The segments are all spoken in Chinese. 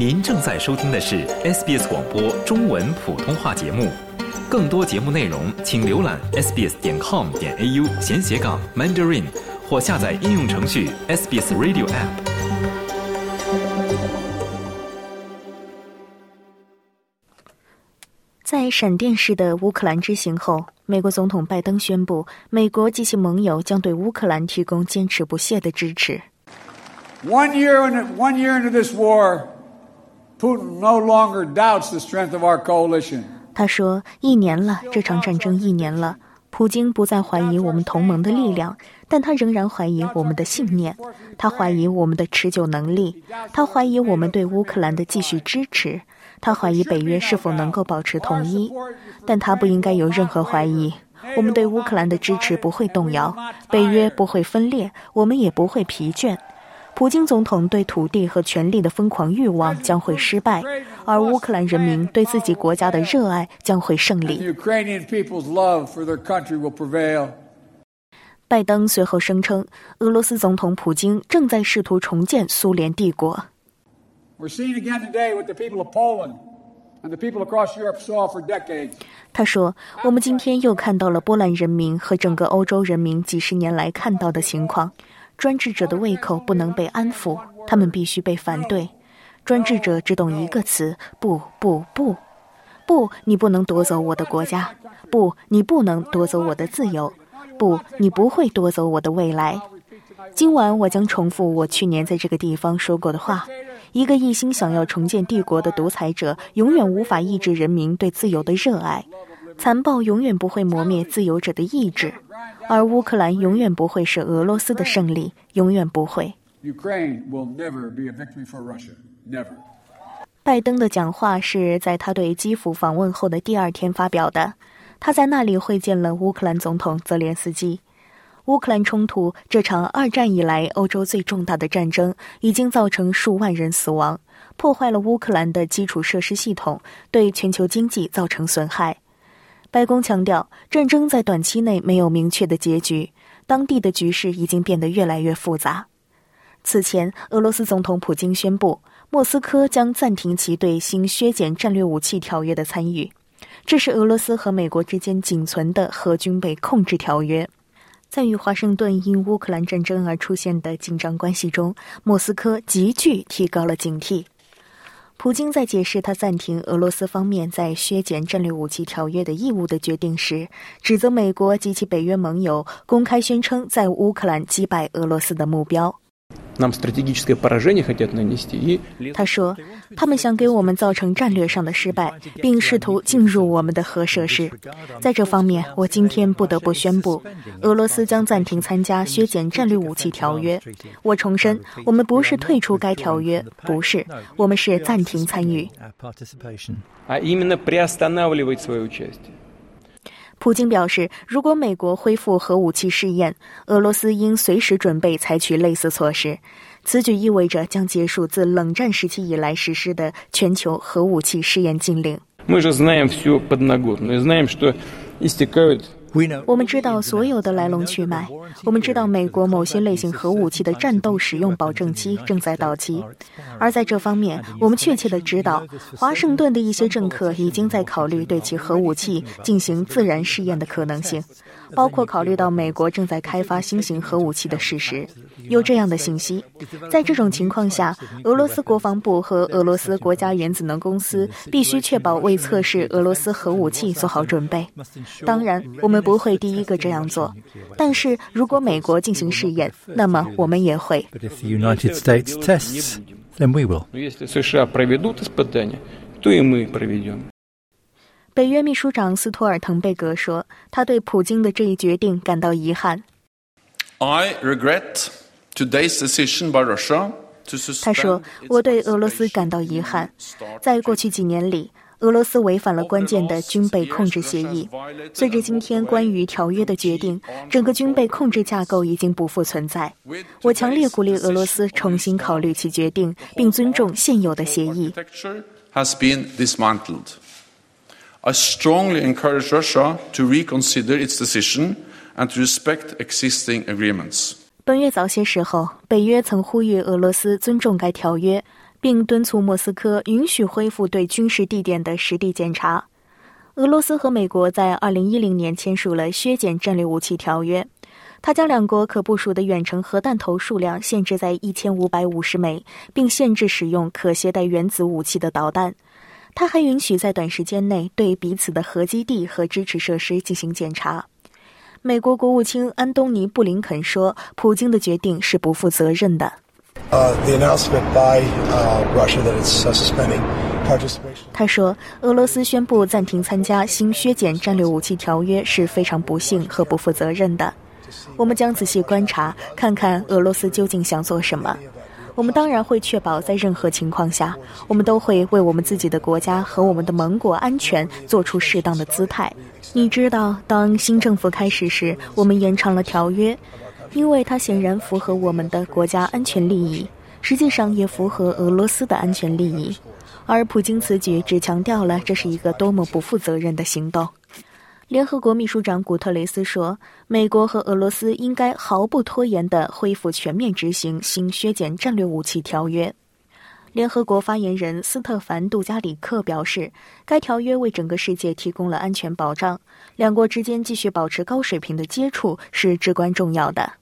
您正在收听的是 SBS 广播中文普通话节目。更多节目内容，请浏览 sbs 点 com 点 au 闲斜杠 mandarin，或下载应用程序 SBS Radio App。在闪电式的乌克兰之行后，美国总统拜登宣布，美国及其盟友将对乌克兰提供坚持不懈的支持。One year into one year into this war, Putin no longer doubts the strength of our coalition. 他说：“一年了，这场战争一年了，普京不再怀疑我们同盟的力量，但他仍然怀疑我们的信念，他怀疑我们的持久能力，他怀疑我们对乌克兰的继续支持。”他怀疑北约是否能够保持统一，但他不应该有任何怀疑。我们对乌克兰的支持不会动摇，北约不会分裂，我们也不会疲倦。普京总统对土地和权力的疯狂欲望将会失败，而乌克兰人民对自己国家的热爱将会胜利。拜登随后声称，俄罗斯总统普京正在试图重建苏联帝国。他说：“我们今天又看到了波兰人民和整个欧洲人民几十年来看到的情况。专制者的胃口不能被安抚，他们必须被反对。专制者只懂一个词：不，不，不，不！你不能夺走我的国家！不，你不能夺走我的自由！不，你不会夺走我的未来！今晚我将重复我去年在这个地方说过的话。”一个一心想要重建帝国的独裁者，永远无法抑制人民对自由的热爱。残暴永远不会磨灭自由者的意志，而乌克兰永远不会是俄罗斯的胜利，永远不会。拜登的讲话是在他对基辅访问后的第二天发表的，他在那里会见了乌克兰总统泽连斯基。乌克兰冲突这场二战以来欧洲最重大的战争，已经造成数万人死亡，破坏了乌克兰的基础设施系统，对全球经济造成损害。白宫强调，战争在短期内没有明确的结局，当地的局势已经变得越来越复杂。此前，俄罗斯总统普京宣布，莫斯科将暂停其对新削减战略武器条约的参与，这是俄罗斯和美国之间仅存的核军备控制条约。在与华盛顿因乌克兰战争而出现的紧张关系中，莫斯科急剧提高了警惕。普京在解释他暂停俄罗斯方面在削减战略武器条约的义务的决定时，指责美国及其北约盟友公开宣称在乌克兰击败俄罗斯的目标。他说：“他们想给我们造成战略上的失败，并试图进入我们的核设施。在这方面，我今天不得不宣布，俄罗斯将暂停参加削减战略武器条约。我重申，我们不是退出该条约，不是，我们是暂停参与。”普京表示，如果美国恢复核武器试验，俄罗斯应随时准备采取类似措施。此举意味着将结束自冷战时期以来实施的全球核武器试验禁令。我们知道所有的来龙去脉。我们知道美国某些类型核武器的战斗使用保证期正在到期，而在这方面，我们确切的知道，华盛顿的一些政客已经在考虑对其核武器进行自然试验的可能性。包括考虑到美国正在开发新型核武器的事实，有这样的信息。在这种情况下，俄罗斯国防部和俄罗斯国家原子能公司必须确保为测试俄罗斯核武器做好准备。当然，我们不会第一个这样做，但是如果美国进行试验，那么我们也会。北约秘书长斯托尔滕贝格说：“他对普京的这一决定感到遗憾。” I regret today's decision by Russia 他说：“我对俄罗斯感到遗憾。在过去几年里，俄罗斯违反了关键的军备控制协议。随着今天关于条约的决定，整个军备控制架构已经不复存在。我强烈鼓励俄罗斯重新考虑其决定，并尊重现有的协议。” Has been dismantled. I strongly encourage Russia to reconsider its decision and to respect existing agreements. 本月早些时候，北约曾呼吁俄罗斯尊重该条约，并敦促莫斯科允许恢复对军事地点的实地检查。俄罗斯和美国在2010年签署了削减战略武器条约，它将两国可部署的远程核弹头数量限制在1550枚，并限制使用可携带原子武器的导弹。它还允许在短时间内对彼此的核基地和支持设施进行检查。美国国务卿安东尼·布林肯说：“普京的决定是不负责任的。”他说：“俄罗斯宣布暂停参加新削减战略武器条约是非常不幸和不负责任的。我们将仔细观察，看看俄罗斯究竟想做什么。我们当然会确保在任何情况下，我们都会为我们自己的国家和我们的盟国安全做出适当的姿态。你知道，当新政府开始时，我们延长了条约，因为它显然符合我们的国家安全利益，实际上也符合俄罗斯的安全利益。”而普京此举只强调了这是一个多么不负责任的行动。联合国秘书长古特雷斯说：“美国和俄罗斯应该毫不拖延地恢复全面执行新削减战略武器条约。”联合国发言人斯特凡·杜加里克表示：“该条约为整个世界提供了安全保障，两国之间继续保持高水平的接触是至关重要的。”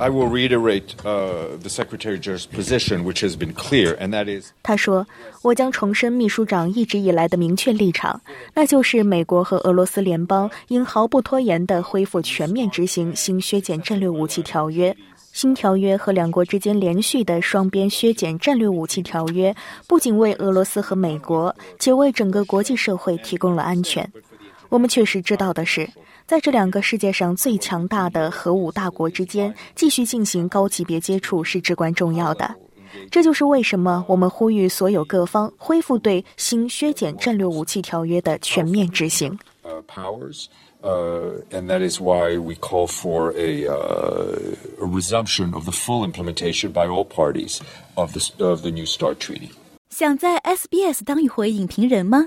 I will reiterate the Secretary General's position, which has been clear, and that is. 他说：“我将重申秘书长一直以来的明确立场，那就是美国和俄罗斯联邦应毫不拖延地恢复全面执行新削减战略武器条约。新条约和两国之间连续的双边削减战略武器条约，不仅为俄罗斯和美国，且为整个国际社会提供了安全。我们确实知道的是。”在这两个世界上最强大的核武大国之间继续进行高级别接触是至关重要的，这就是为什么我们呼吁所有各方恢复对新削减战略武器条约的全面执行。Uh, and that is why we call for a, uh, a resumption of the full implementation by all parties of the of the New START treaty. 想在 SBS 当一回影评人吗